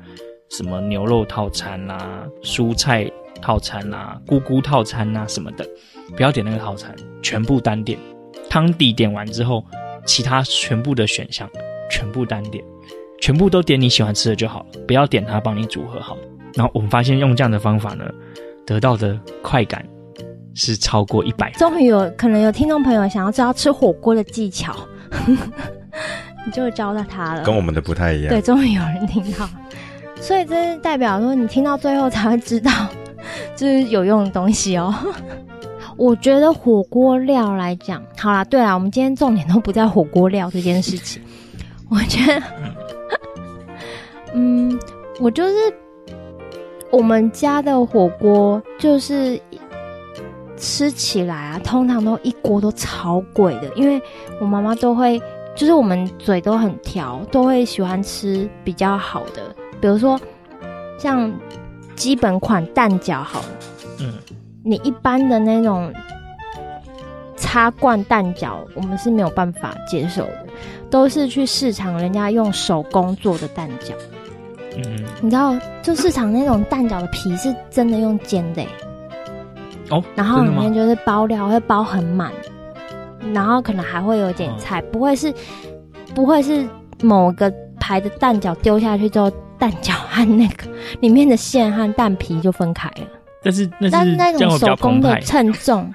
什么牛肉套餐啦、蔬菜套餐啦、啊，菇菇套餐啊什么的，不要点那个套餐，全部单点。汤底点完之后，其他全部的选项全部单点，全部都点你喜欢吃的就好了，不要点他帮你组合好。然后我们发现用这样的方法呢，得到的快感是超过一百。终于有可能有听众朋友想要知道吃火锅的技巧，你就会教到他了。跟我们的不太一样。对，终于有人听到，所以这是代表说你听到最后才会知道，就是有用的东西哦。我觉得火锅料来讲，好啦，对啊，我们今天重点都不在火锅料这件事情。我觉得，嗯，我就是我们家的火锅，就是吃起来啊，通常都一锅都超贵的，因为我妈妈都会，就是我们嘴都很挑，都会喜欢吃比较好的，比如说像基本款蛋饺好了，嗯。你一般的那种插罐蛋饺，我们是没有办法接受的，都是去市场人家用手工做的蛋饺。嗯，你知道，就市场那种蛋饺的皮是真的用煎的，哦，然后里面就是包料会包很满，然后可能还会有点菜，不会是不会是某个牌的蛋饺丢下去之后，蛋饺和那个里面的馅和蛋皮就分开了。但是，那是但那种手工的称重，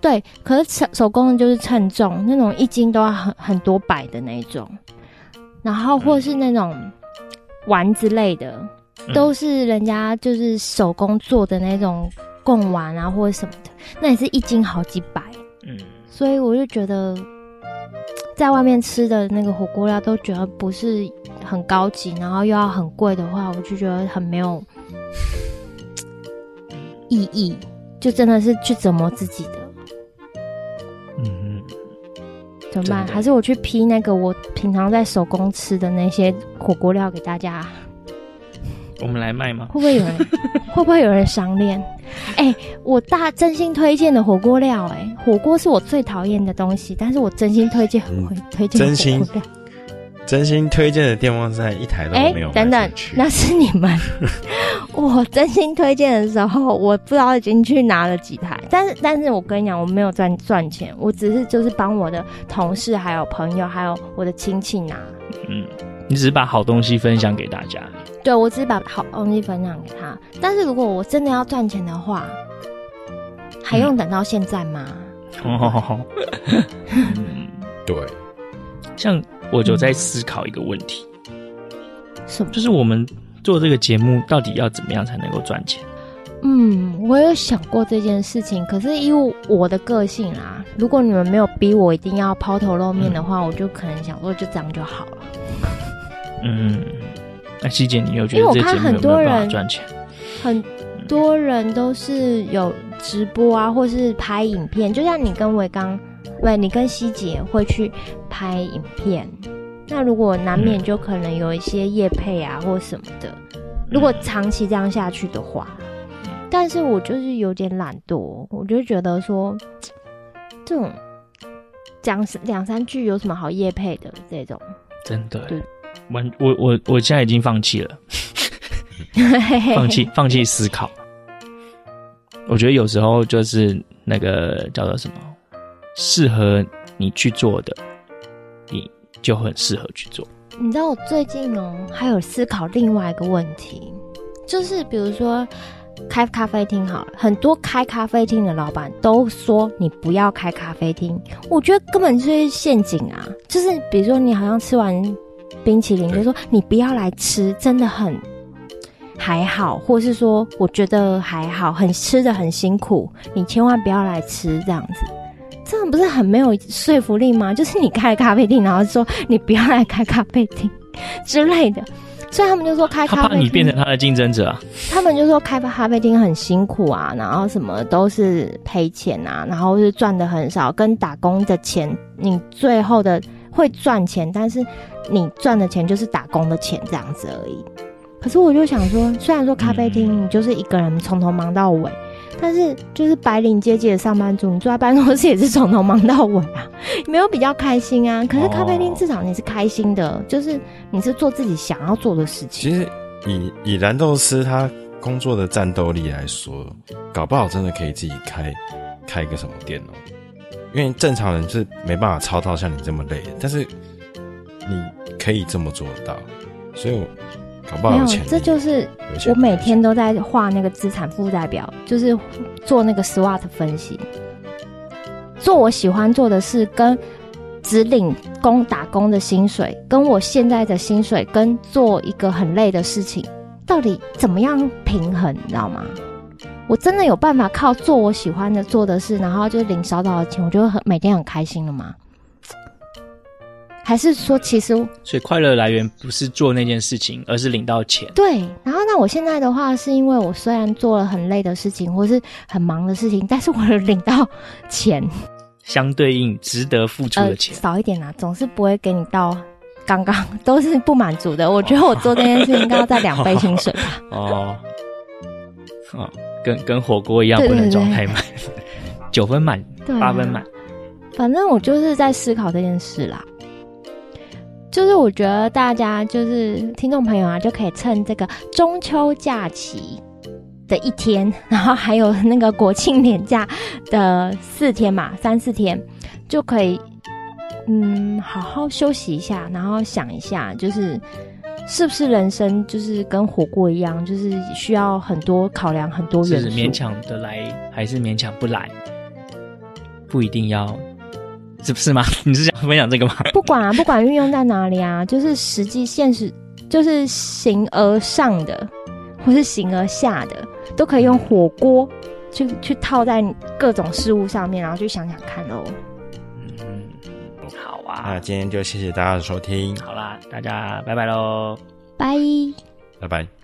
对，可是手手工的就是称重，那种一斤都要很很多百的那种，然后或是那种丸子类的，嗯、都是人家就是手工做的那种贡丸啊或者什么的，那也是一斤好几百，嗯，所以我就觉得在外面吃的那个火锅料都觉得不是很高级，然后又要很贵的话，我就觉得很没有。意义就真的是去折磨自己的，怎么办？还是我去批那个我平常在手工吃的那些火锅料给大家？我们来卖吗？会不会有人？会不会有人赏脸？哎、欸，我大真心推荐的火锅料、欸，哎，火锅是我最讨厌的东西，但是我真心推荐，会、推荐真心。真心推荐的电风扇一台都没有。哎，等等，那是你们。我真心推荐的时候，我不知道已经去拿了几台，但是，但是我跟你讲，我没有赚赚钱，我只是就是帮我的同事、还有朋友、还有我的亲戚拿。嗯，你只是把好东西分享给大家。对，我只是把好东西分享给他。但是如果我真的要赚钱的话，还用等到现在吗？哦，对，像。我就在思考一个问题，什么？就是我们做这个节目到底要怎么样才能够赚钱？嗯，我有想过这件事情，可是因为我的个性啊，如果你们没有逼我一定要抛头露面的话，嗯、我就可能想说就这样就好了。嗯，那希姐，你有觉得这节目有没有办法赚钱？因为我看很多人，很多人都是有直播啊，或是拍影片，就像你跟维刚。对，你跟希姐会去拍影片，那如果难免就可能有一些夜配啊或什么的。如果长期这样下去的话，但是我就是有点懒惰，我就觉得说，这种讲两三句有什么好夜配的这种，真的，对，完我我我现在已经放弃了，放弃放弃思考。我觉得有时候就是那个叫做什么。适合你去做的，你就很适合去做。你知道我最近哦，还有思考另外一个问题，就是比如说开咖啡厅好了，很多开咖啡厅的老板都说你不要开咖啡厅，我觉得根本就是陷阱啊！就是比如说你好像吃完冰淇淋，就说你不要来吃，真的很还好，或是说我觉得还好，很吃的很辛苦，你千万不要来吃这样子。这样不是很没有说服力吗？就是你开咖啡厅，然后说你不要来开咖啡厅之类的，所以他们就说开咖啡厅，他怕你变成他的竞争者啊。他们就说开咖啡厅很辛苦啊，然后什么都是赔钱啊，然后是赚的很少，跟打工的钱，你最后的会赚钱，但是你赚的钱就是打工的钱这样子而已。可是我就想说，虽然说咖啡厅你就是一个人从头忙到尾。但是，就是白领阶级的上班族，你坐在办公室也是从头忙到尾啊，没有比较开心啊。可是咖啡厅至少你是开心的，哦、就是你是做自己想要做的事情。其实以以蓝豆丝他工作的战斗力来说，搞不好真的可以自己开开个什么店哦。因为正常人是没办法操到像你这么累的，但是你可以这么做到，所以我搞不好有钱。这就是我每天都在画那个资产负债表，就是做那个 SWOT 分析，做我喜欢做的事，跟只领工打工的薪水，跟我现在的薪水，跟做一个很累的事情，到底怎么样平衡？你知道吗？我真的有办法靠做我喜欢的做的事，然后就领少少的钱，我就会很每天很开心了吗？还是说，其实所以快乐来源不是做那件事情，而是领到钱。对，然后那我现在的话，是因为我虽然做了很累的事情，或是很忙的事情，但是我领到钱，相对应值得付出的钱、呃、少一点啦，总是不会给你到刚刚都是不满足的。我觉得我做这件事情应该要在两倍薪水吧。哦，哦，跟跟火锅一样，不能装太满，九分满，八分满。反正我就是在思考这件事啦。就是我觉得大家就是听众朋友啊，就可以趁这个中秋假期的一天，然后还有那个国庆年假的四天嘛，三四天，就可以嗯好好休息一下，然后想一下，就是是不是人生就是跟火锅一样，就是需要很多考量，很多元素，是勉强的来还是勉强不来，不一定要。是不是吗？你是想分享这个吗？不管啊，不管运用在哪里啊，就是实际现实，就是形而上的，或是形而下的，都可以用火锅去去套在各种事物上面，然后去想想看喽。嗯，好啊。那今天就谢谢大家的收听。好啦，大家拜拜喽。拜。拜拜。